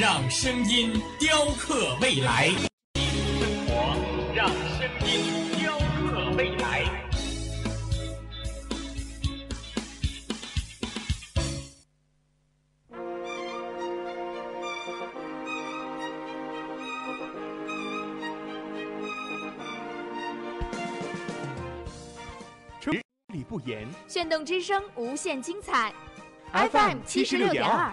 让声音雕刻未来。生活，让声音雕刻未来。理不言炫动之声，无限精彩。FM 七十六点二。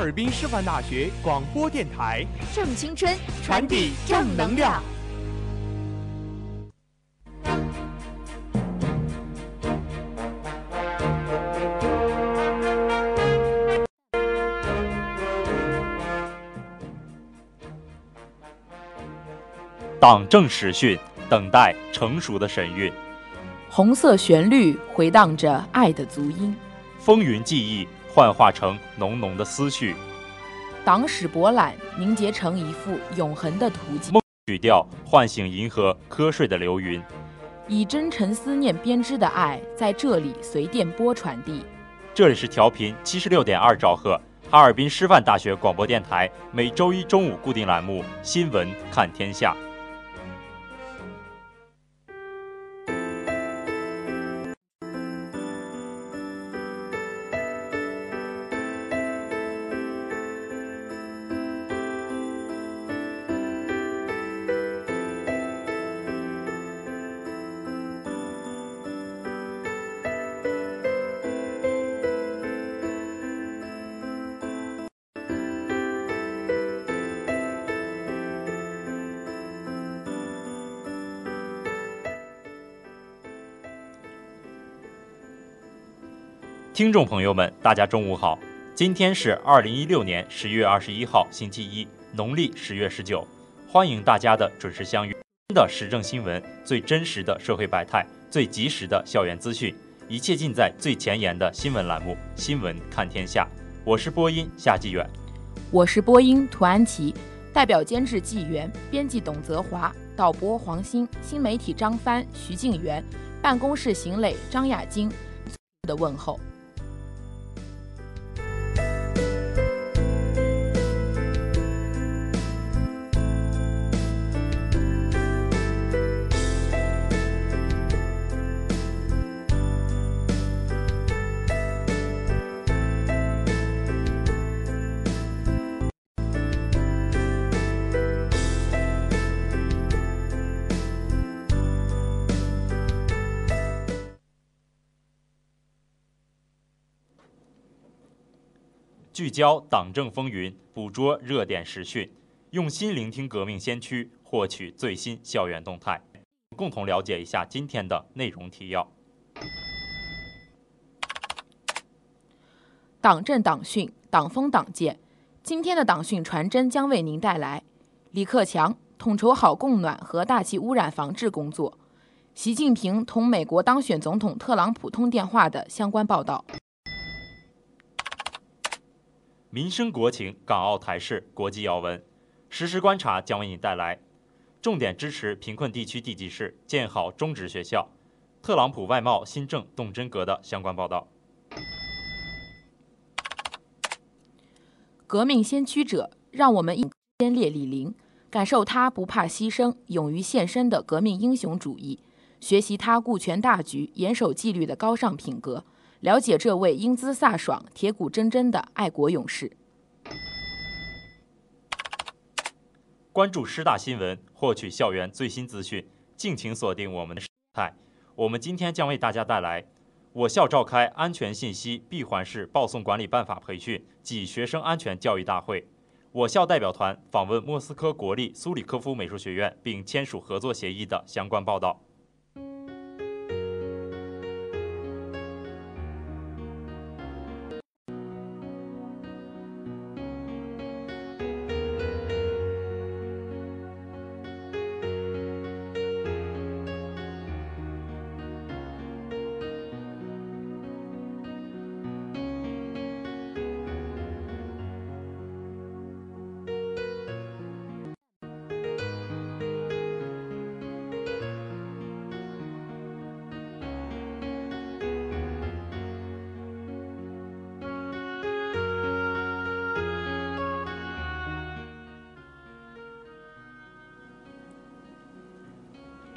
哈尔滨师范大学广播电台，正青春，传递正能量。党政实训，等待成熟的神韵；红色旋律回荡着爱的足音，风云记忆幻化成浓浓的思绪；党史博览凝结成一幅永恒的图景。梦曲调唤醒银河瞌睡的流云，以真诚思念编织的爱在这里随电波传递。这里是调频七十六点二兆赫，哈尔滨师范大学广播电台每周一中午固定栏目《新闻看天下》。听众朋友们，大家中午好！今天是二零一六年十月二十一号，星期一，农历十月十九。欢迎大家的准时相约。的时政新闻，最真实的社会百态，最及时的校园资讯，一切尽在最前沿的新闻栏目《新闻看天下》。我是播音夏继远，我是播音涂安琪，代表监制纪元，编辑董泽华，导播黄鑫，新媒体张帆、徐静元，办公室邢磊、张雅晶的问候。焦党政风云，捕捉热点时讯，用心聆听革命先驱，获取最新校园动态，共同了解一下今天的内容提要。党政党训，党风党建。今天的党训传真将为您带来李克强统筹好供暖和大气污染防治工作，习近平同美国当选总统特朗普通电话的相关报道。民生国情、港澳台事、国际要闻，实时观察将为你带来重点支持贫困地区地级市建好中职学校，特朗普外贸新政动真格的相关报道。革命先驱者，让我们先烈李林，感受他不怕牺牲、勇于献身的革命英雄主义，学习他顾全大局、严守纪律的高尚品格，了解这位英姿飒爽、铁骨铮铮的爱国勇士。关注师大新闻，获取校园最新资讯，敬请锁定我们的台。我们今天将为大家带来：我校召开安全信息闭环式报送管理办法培训暨学生安全教育大会；我校代表团访问莫斯科国立苏里科夫美术学院并签署合作协议的相关报道。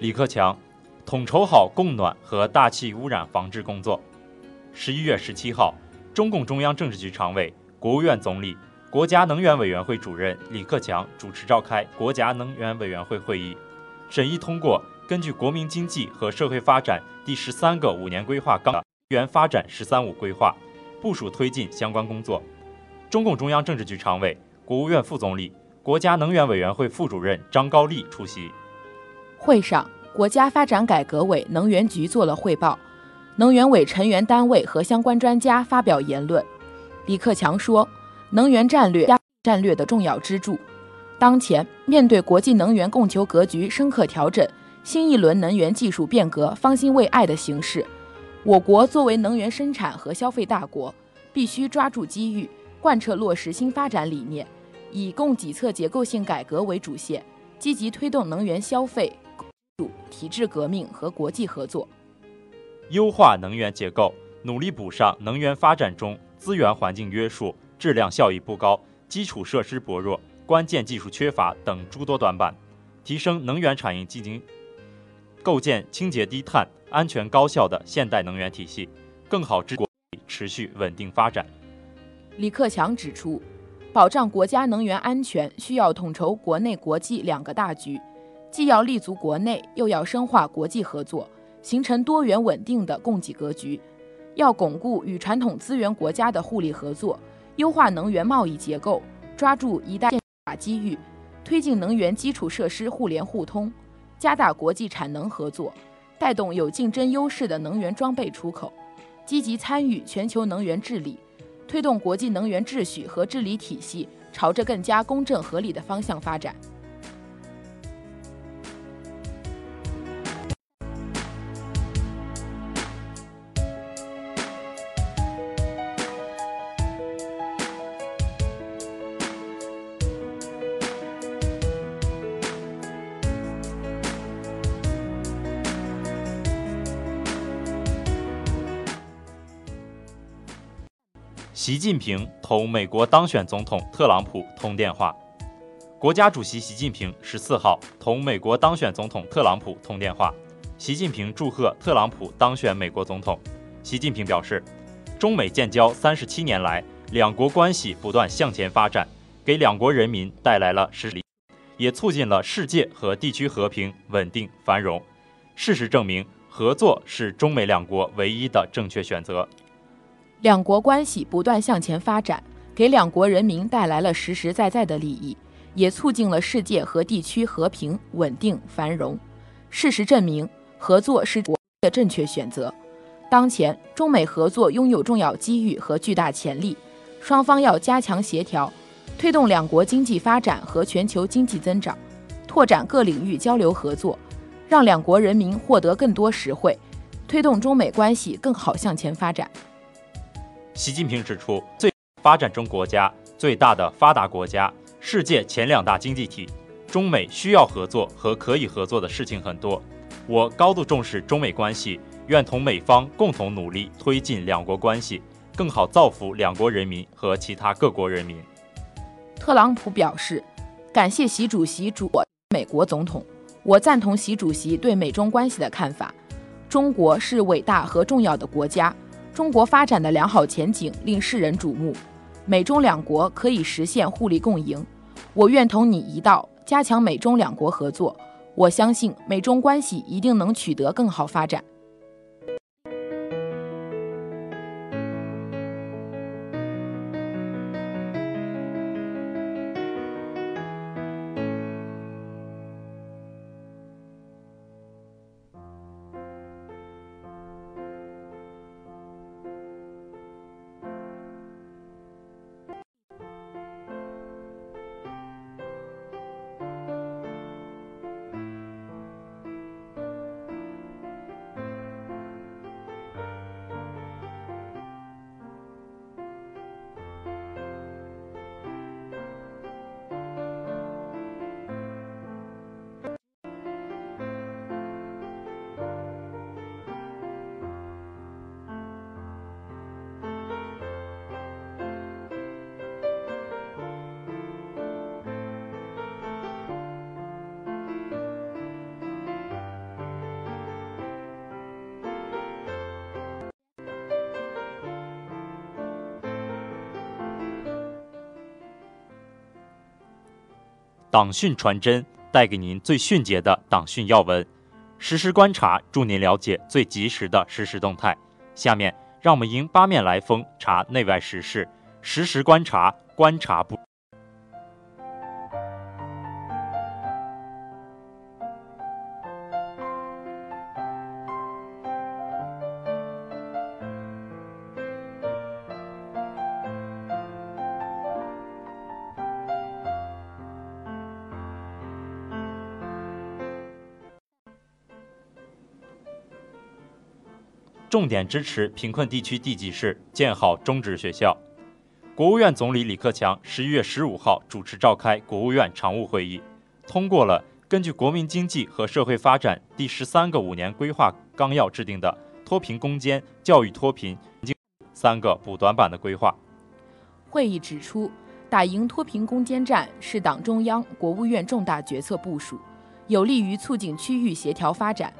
李克强统筹好供暖和大气污染防治工作。十一月十七号，中共中央政治局常委、国务院总理、国家能源委员会主任李克强主持召开国家能源委员会会议，审议通过根据国民经济和社会发展第十三个五年规划纲要、能源发展“十三五”规划，部署推进相关工作。中共中央政治局常委、国务院副总理、国家能源委员会副主任张高丽出席。会上，国家发展改革委能源局做了汇报，能源委成员单位和相关专家发表言论。李克强说：“能源战略战略的重要支柱。当前面对国际能源供求格局深刻调整、新一轮能源技术变革方兴未艾的形势，我国作为能源生产和消费大国，必须抓住机遇，贯彻落实新发展理念，以供给侧结构性改革为主线，积极推动能源消费。”体制革命和国际合作，优化能源结构，努力补上能源发展中资源环境约束、质量效益不高、基础设施薄弱、关键技术缺乏等诸多短板，提升能源产业进行构建清洁低碳、安全高效的现代能源体系，更好支国持续稳定发展。李克强指出，保障国家能源安全需要统筹国内国际两个大局。既要立足国内，又要深化国际合作，形成多元稳定的供给格局；要巩固与传统资源国家的互利合作，优化能源贸易结构，抓住“一带一路”机遇，推进能源基础设施互联互通，加大国际产能合作，带动有竞争优势的能源装备出口，积极参与全球能源治理，推动国际能源秩序和治理体系朝着更加公正合理的方向发展。习近平同美国当选总统特朗普通电话。国家主席习近平十四号同美国当选总统特朗普通电话。习近平祝贺特朗普当选美国总统。习近平表示，中美建交三十七年来，两国关系不断向前发展，给两国人民带来了实力，也促进了世界和地区和平、稳定、繁荣。事实证明，合作是中美两国唯一的正确选择。两国关系不断向前发展，给两国人民带来了实实在在的利益，也促进了世界和地区和平、稳定、繁荣。事实证明，合作是国的正确选择。当前，中美合作拥有重要机遇和巨大潜力，双方要加强协调，推动两国经济发展和全球经济增长，拓展各领域交流合作，让两国人民获得更多实惠，推动中美关系更好向前发展。习近平指出，最发展中国家、最大的发达国家、世界前两大经济体，中美需要合作和可以合作的事情很多。我高度重视中美关系。愿同美方共同努力，推进两国关系，更好造福两国人民和其他各国人民。特朗普表示，感谢习主席主美国总统，我赞同习主席对美中关系的看法。中国是伟大和重要的国家，中国发展的良好前景令世人瞩目，美中两国可以实现互利共赢。我愿同你一道，加强美中两国合作。我相信美中关系一定能取得更好发展。党讯传真带给您最迅捷的党讯要闻，实时观察助您了解最及时的实时动态。下面让我们迎八面来风查内外时事，实时观察，观察不。重点支持贫困地区地级市建好中职学校。国务院总理李克强十一月十五号主持召开国务院常务会议，通过了根据国民经济和社会发展第十三个五年规划纲要制定的脱贫攻坚、教育脱贫三个补短板的规划。会议指出，打赢脱贫攻坚战是党中央、国务院重大决策部署，有利于促进区域协调发展。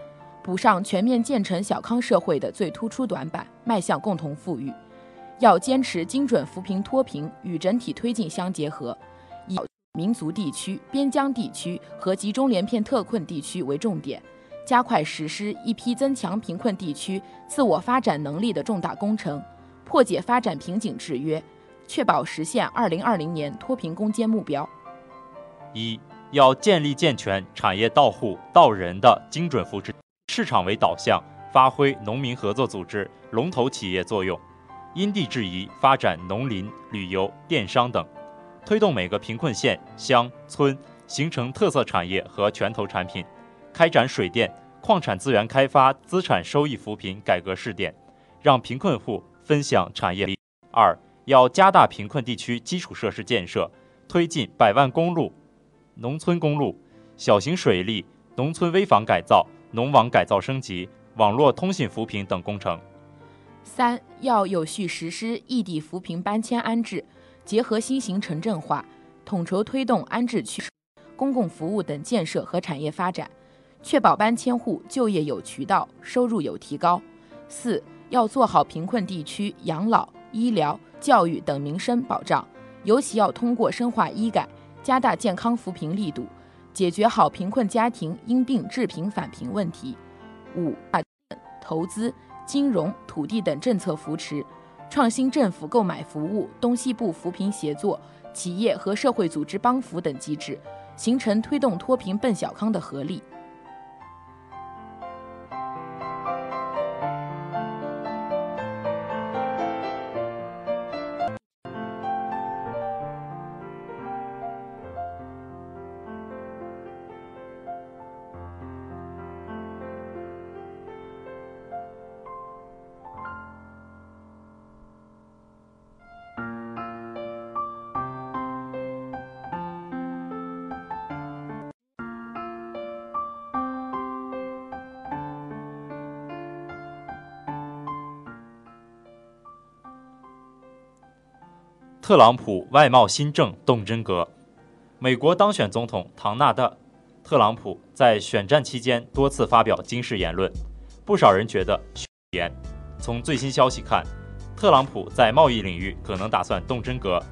补上全面建成小康社会的最突出短板，迈向共同富裕。要坚持精准扶贫脱贫与整体推进相结合，以民族地区、边疆地区和集中连片特困地区为重点，加快实施一批增强贫困地区自我发展能力的重大工程，破解发展瓶颈制约，确保实现二零二零年脱贫攻坚目标。一要建立健全产业到户到人的精准扶持。市场为导向，发挥农民合作组织龙头企业作用，因地制宜发展农林、旅游、电商等，推动每个贫困县、乡村形成特色产业和拳头产品，开展水电、矿产资源开发、资产收益扶贫改革试点，让贫困户分享产业力。二要加大贫困地区基础设施建设，推进百万公路、农村公路、小型水利、农村危房改造。农网改造升级、网络通信扶贫等工程。三要有序实施异地扶贫搬迁安置，结合新型城镇化，统筹推动安置区、公共服务等建设和产业发展，确保搬迁户就业有渠道、收入有提高。四要做好贫困地区养老、医疗、教育等民生保障，尤其要通过深化医改，加大健康扶贫力度，解决好贫困家庭因病致贫返贫问题。五、投资、金融、土地等政策扶持，创新政府购买服务、东西部扶贫协作、企业和社会组织帮扶等机制，形成推动脱贫奔小康的合力。特朗普外贸新政动真格。美国当选总统唐纳德·特朗普在选战期间多次发表惊世言论，不少人觉得言。从最新消息看，特朗普在贸易领域可能打算动真格。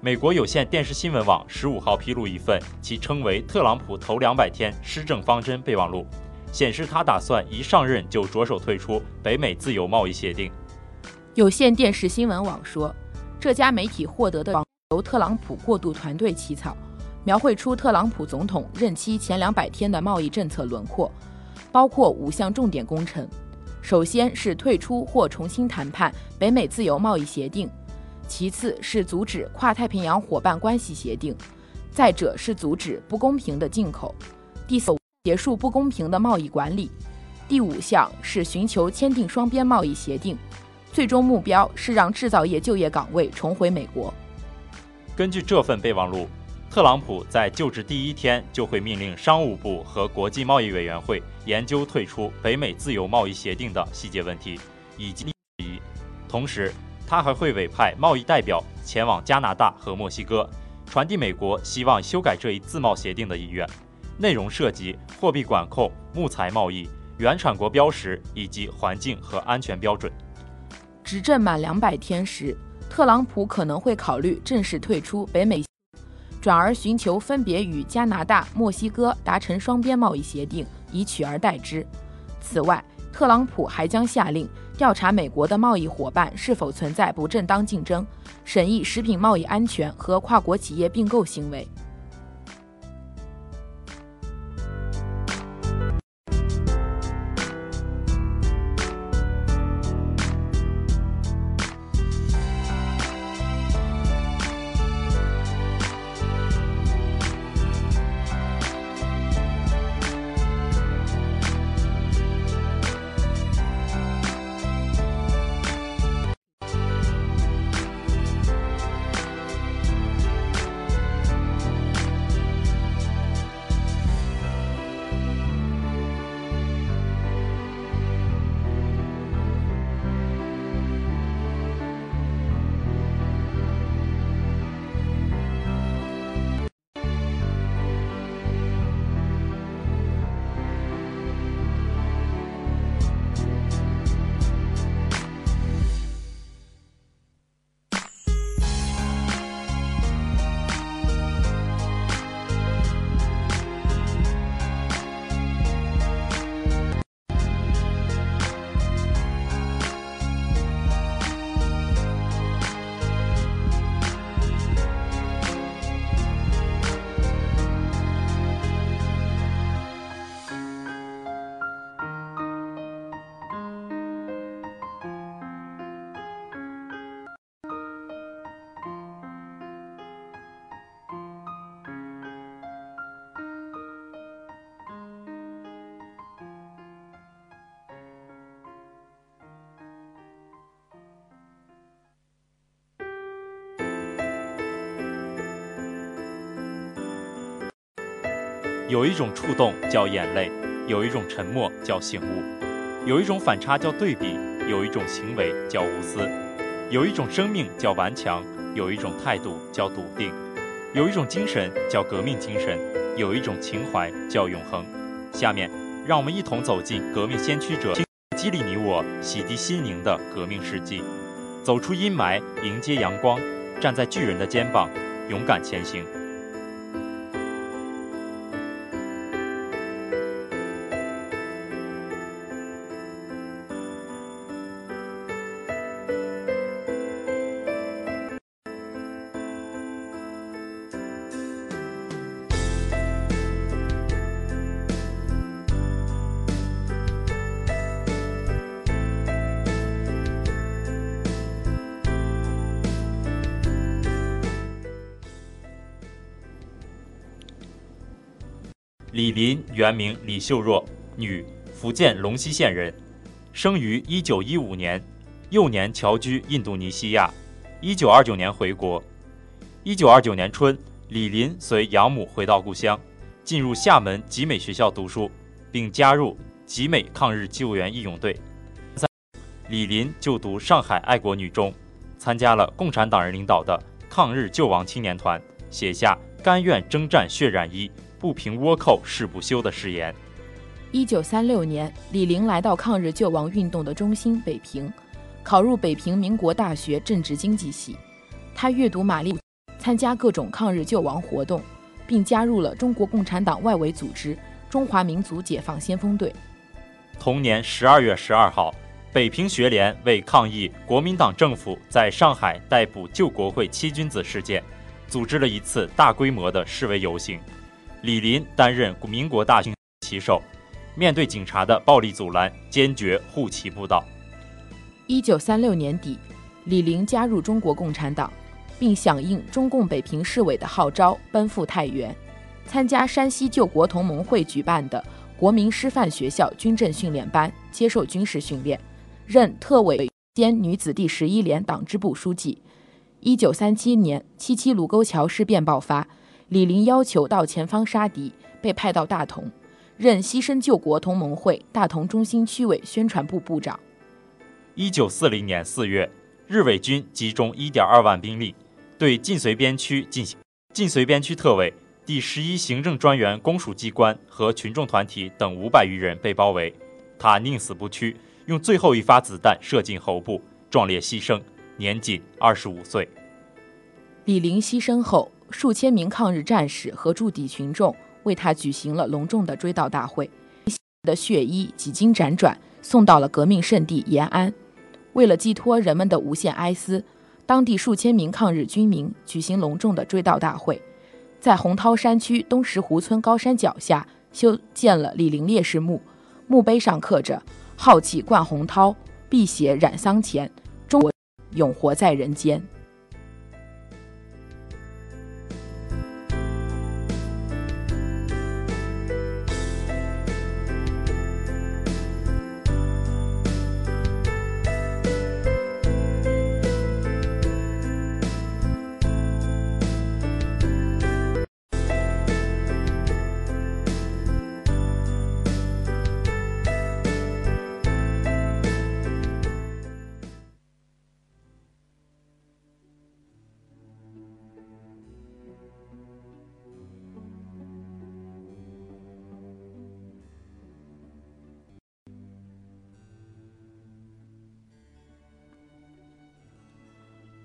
美国有线电视新闻网十五号披露一份其称为“特朗普头两百天施政方针备忘录”，显示他打算一上任就着手退出北美自由贸易协定。有线电视新闻网说。这家媒体获得的由特朗普过渡团队起草，描绘出特朗普总统任期前两百天的贸易政策轮廓，包括五项重点工程。首先是退出或重新谈判北美自由贸易协定，其次是阻止跨太平洋伙伴关系协定，再者是阻止不公平的进口，第四结束不公平的贸易管理，第五项是寻求签订双边贸易协定。最终目标是让制造业就业岗位重回美国。根据这份备忘录，特朗普在就职第一天就会命令商务部和国际贸易委员会研究退出北美自由贸易协定的细节问题以及。同时，他还会委派贸易代表前往加拿大和墨西哥，传递美国希望修改这一自贸协定的意愿。内容涉及货币管控、木材贸易、原产国标识以及环境和安全标准。执政满两百天时，特朗普可能会考虑正式退出北美，转而寻求分别与加拿大、墨西哥达成双边贸易协定，以取而代之。此外，特朗普还将下令调查美国的贸易伙伴是否存在不正当竞争，审议食品贸易安全和跨国企业并购行为。有一种触动叫眼泪，有一种沉默叫醒悟，有一种反差叫对比，有一种行为叫无私，有一种生命叫顽强，有一种态度叫笃定，有一种精神叫革命精神，有一种情怀叫永恒。下面，让我们一同走进革命先驱者，激励你我洗涤心灵的革命事迹。走出阴霾，迎接阳光，站在巨人的肩膀，勇敢前行。原名李秀若，女，福建龙溪县人，生于1915年，幼年侨居印度尼西亚，1929年回国。1929年春，李林随养母回到故乡，进入厦门集美学校读书，并加入集美抗日救援义勇队。李林就读上海爱国女中，参加了共产党人领导的抗日救亡青年团，写下“甘愿征战血染衣”。不平倭寇誓不休的誓言。一九三六年，李陵来到抗日救亡运动的中心北平，考入北平民国大学政治经济系。他阅读马列，参加各种抗日救亡活动，并加入了中国共产党外围组织中华民族解放先锋队。同年十二月十二号，北平学联为抗议国民党政府在上海逮捕救国会七君子事件，组织了一次大规模的示威游行。李林担任民国大军旗手，面对警察的暴力阻拦，坚决护旗不倒。一九三六年底，李林加入中国共产党，并响应中共北平市委的号召，奔赴太原，参加山西救国同盟会举办的国民师范学校军政训练班，接受军事训练，任特委兼女子第十一连党支部书记。一九三七年，七七卢沟桥事变爆发。李林要求到前方杀敌，被派到大同，任牺牲救国同盟会大同中心区委宣传部部长。一九四零年四月，日伪军集中一点二万兵力，对晋绥边区进行。晋绥边区特委、第十一行政专员公署机关和群众团体等五百余人被包围，他宁死不屈，用最后一发子弹射进喉部，壮烈牺牲，年仅二十五岁。李林牺牲后。数千名抗日战士和驻地群众为他举行了隆重的追悼大会，的血衣几经辗转送到了革命圣地延安。为了寄托人们的无限哀思，当地数千名抗日军民举行隆重的追悼大会，在洪涛山区东石湖村高山脚下修建了李陵烈士墓，墓碑上刻着“浩气贯洪涛，碧血染桑前，中国永活在人间”。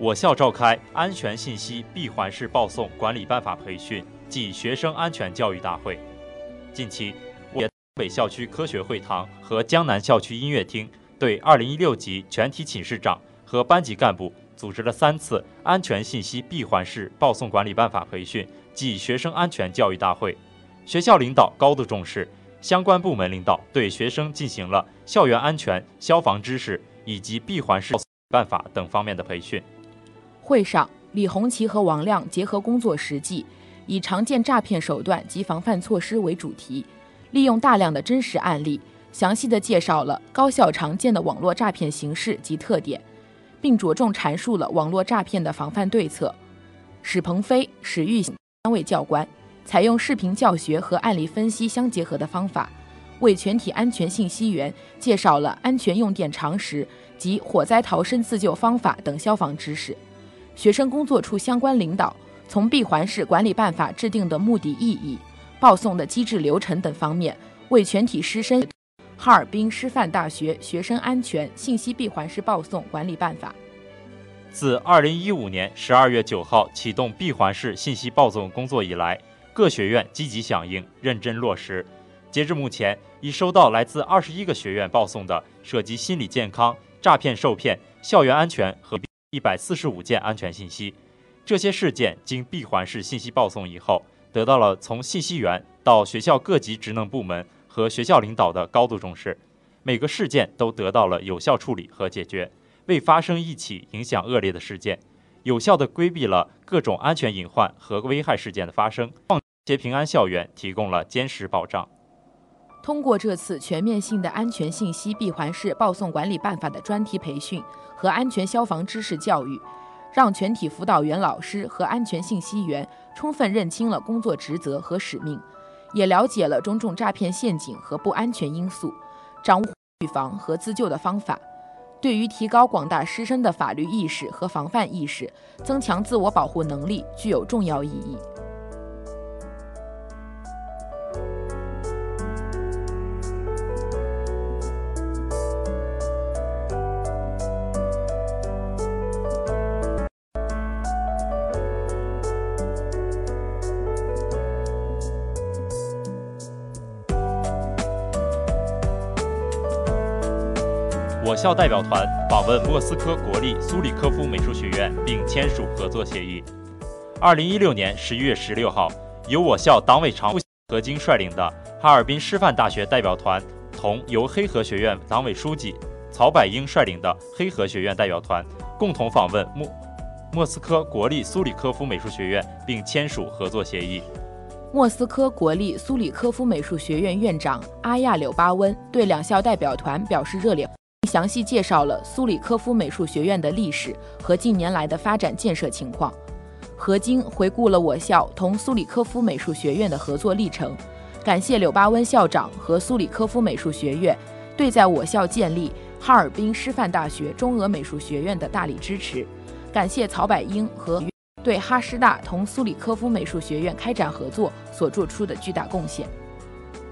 我校召开安全信息闭环式报送管理办法培训暨学生安全教育大会。近期，我北校区科学会堂和江南校区音乐厅对2016级全体寝室长和班级干部组织了三次安全信息闭环式报送管理办法培训暨学生安全教育大会。学校领导高度重视，相关部门领导对学生进行了校园安全、消防知识以及闭环式办法等方面的培训。会上，李红旗和王亮结合工作实际，以常见诈骗手段及防范措施为主题，利用大量的真实案例，详细的介绍了高校常见的网络诈骗形式及特点，并着重阐述了网络诈骗的防范对策。史鹏飞、史玉三位教官。采用视频教学和案例分析相结合的方法，为全体安全信息员介绍了安全用电常识及火灾逃生自救方法等消防知识。学生工作处相关领导从闭环式管理办法制定的目的意义、报送的机制流程等方面，为全体师生哈尔滨师范大学学生安全信息闭环式报送管理办法。自二零一五年十二月九号启动闭环式信息报送工作以来。各学院积极响应，认真落实。截至目前，已收到来自二十一个学院报送的涉及心理健康、诈骗受骗、校园安全和一百四十五件安全信息。这些事件经闭环式信息报送以后，得到了从信息源到学校各级职能部门和学校领导的高度重视。每个事件都得到了有效处理和解决，未发生一起影响恶劣的事件。有效地规避了各种安全隐患和危害事件的发生，为平安校园提供了坚实保障。通过这次全面性的安全信息闭环式报送管理办法的专题培训和安全消防知识教育，让全体辅导员老师和安全信息员充分认清了工作职责和使命，也了解了种种诈骗陷阱和不安全因素，掌握预防和自救的方法。对于提高广大师生的法律意识和防范意识，增强自我保护能力，具有重要意义。校代表团访问莫斯科国立苏里科夫美术学院，并签署合作协议。二零一六年十一月十六号，由我校党委常务何晶率领的哈尔滨师范大学代表团，同由黑河学院党委书记曹百英率领的黑河学院代表团，共同访问莫莫斯科国立苏里科夫美术学院，并签署合作协议。莫斯科国立苏里科夫美术学院院长阿亚柳巴温对两校代表团表示热烈。详细介绍了苏里科夫美术学院的历史和近年来的发展建设情况。何晶回顾了我校同苏里科夫美术学院的合作历程，感谢柳巴温校长和苏里科夫美术学院对在我校建立哈尔滨师范大学中俄美术学院的大力支持，感谢曹百英和对哈师大同苏里科夫美术学院开展合作所做出的巨大贡献。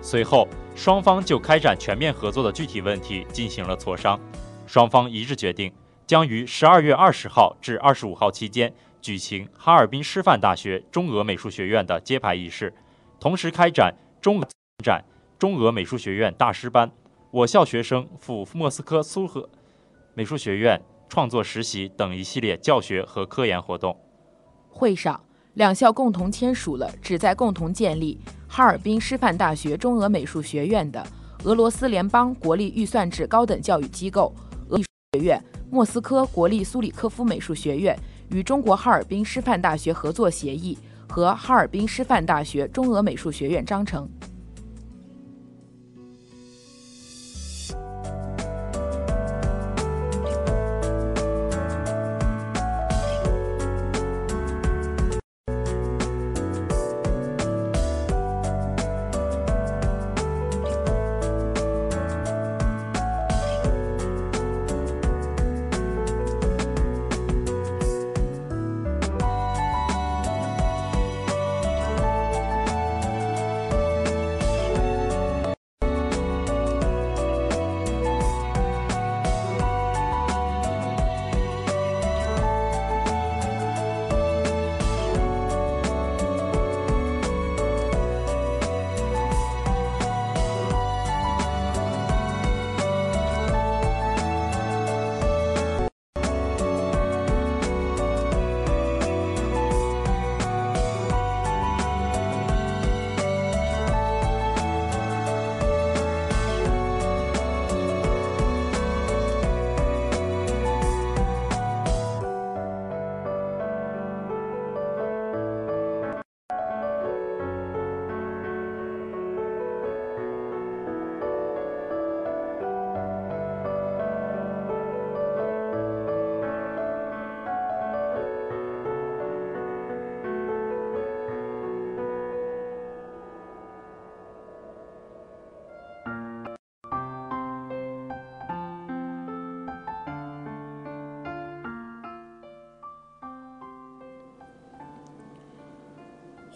随后。双方就开展全面合作的具体问题进行了磋商，双方一致决定将于十二月二十号至二十五号期间举行哈尔滨师范大学中俄美术学院的揭牌仪式，同时开展中展中俄美术学院大师班，我校学生赴莫斯科苏荷美术学院创作实习等一系列教学和科研活动。会上，两校共同签署了旨在共同建立。哈尔滨师范大学中俄美术学院的俄罗斯联邦国立预算制高等教育机构俄学院、莫斯科国立苏里科夫美术学院与中国哈尔滨师范大学合作协议和哈尔滨师范大学中俄美术学院章程。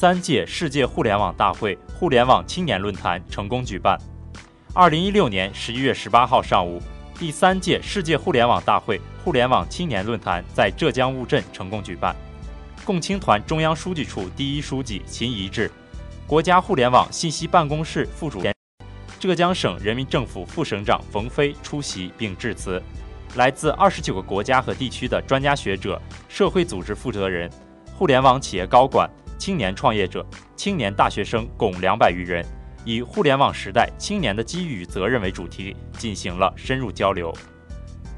三届世界互联网大会互联网青年论坛成功举办。二零一六年十一月十八号上午，第三届世界互联网大会互联网青年论坛在浙江乌镇成功举办。共青团中央书记处第一书记秦仪志，国家互联网信息办公室副主任、浙江省人民政府副省长冯飞出席并致辞。来自二十九个国家和地区的专家学者、社会组织负责人、互联网企业高管。青年创业者、青年大学生共两百余人，以“互联网时代青年的机遇与责任”为主题进行了深入交流。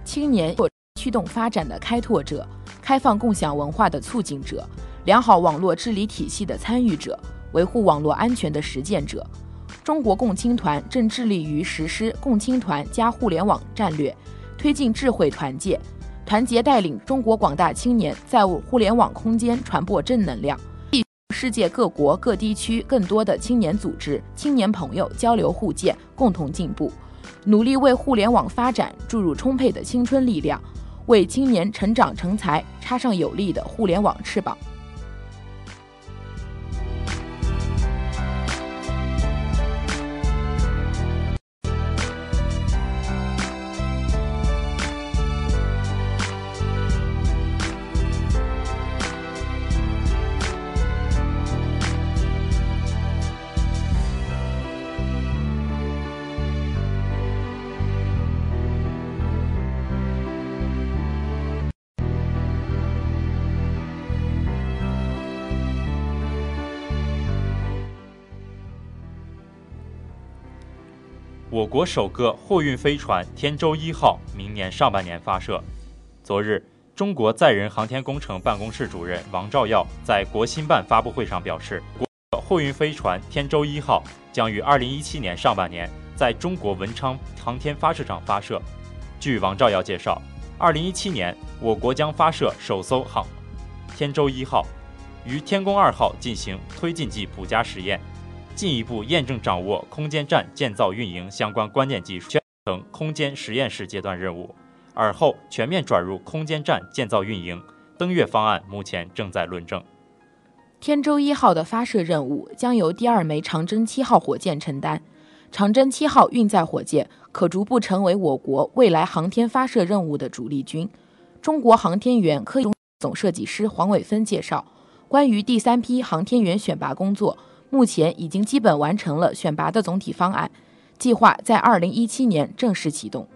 青年驱动发展的开拓者，开放共享文化的促进者，良好网络治理体系的参与者，维护网络安全的实践者。中国共青团正致力于实施共青团加互联网战略，推进智慧团结，团结带领中国广大青年在互联网空间传播正能量。世界各国各地区更多的青年组织、青年朋友交流互鉴，共同进步，努力为互联网发展注入充沛的青春力量，为青年成长成才插上有力的互联网翅膀。我国首个货运飞船“天舟一号”明年上半年发射。昨日，中国载人航天工程办公室主任王兆耀在国新办发布会上表示，国货运飞船“天舟一号”将于2017年上半年在中国文昌航天发射场发射。据王兆耀介绍，2017年我国将发射首艘航“天舟一号”，与“天宫二号”进行推进剂补加实验。进一步验证掌握空间站建造运营相关关键技术，成空间实验室阶段任务，而后全面转入空间站建造运营。登月方案目前正在论证。天舟一号的发射任务将由第二枚长征七号火箭承担。长征七号运载火箭可逐步成为我国未来航天发射任务的主力军。中国航天员科总设计师黄伟芬介绍，关于第三批航天员选拔工作。目前已经基本完成了选拔的总体方案，计划在二零一七年正式启动。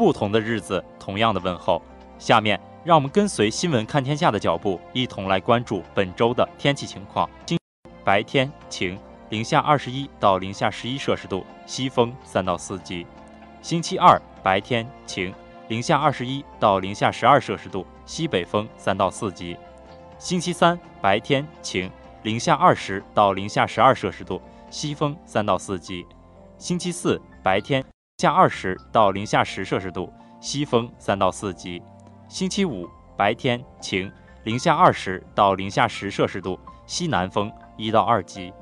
不同的日子，同样的问候。下面让我们跟随新闻看天下的脚步，一同来关注本周的天气情况。今白天晴，零下二十一到零下十一摄氏度，西风三到四级。星期二白天晴，零下二十一到零下十二摄氏度，西北风三到四级。星期三白天晴，零下二十到零下十二摄氏度，西风三到四级。星期四白天下二十到零下十摄氏度，西风三到四级。星期五白天晴，零下二十到零下十摄氏度，西南风一到二级。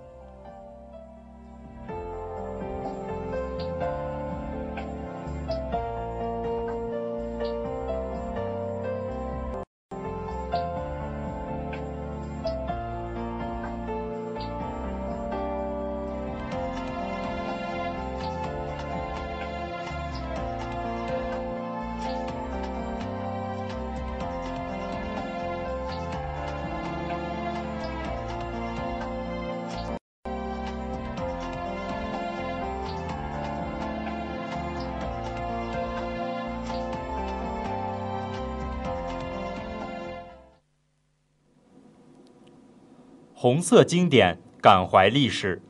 红色经典，感怀历史，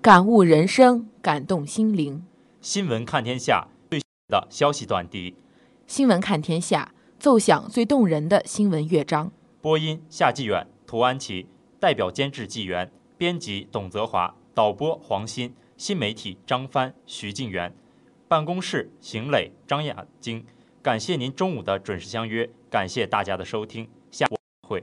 感悟人生，感动心灵。新闻看天下最的消息短笛。新闻看天下，奏响最动人的新闻乐章。播音：夏纪远、涂安琪，代表监制纪元，编辑董泽华，导播黄鑫，新媒体张帆、徐静元，办公室邢磊、张亚晶。感谢您中午的准时相约，感谢大家的收听，下会。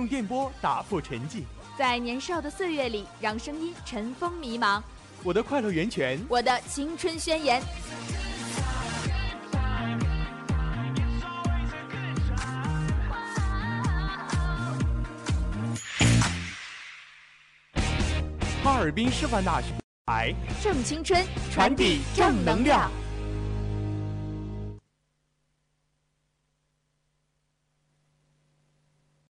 用电波打破沉寂。在年少的岁月里，让声音尘封迷茫。我的快乐源泉，我的青春宣言。哈尔滨师范大学台正青春，传递正能量。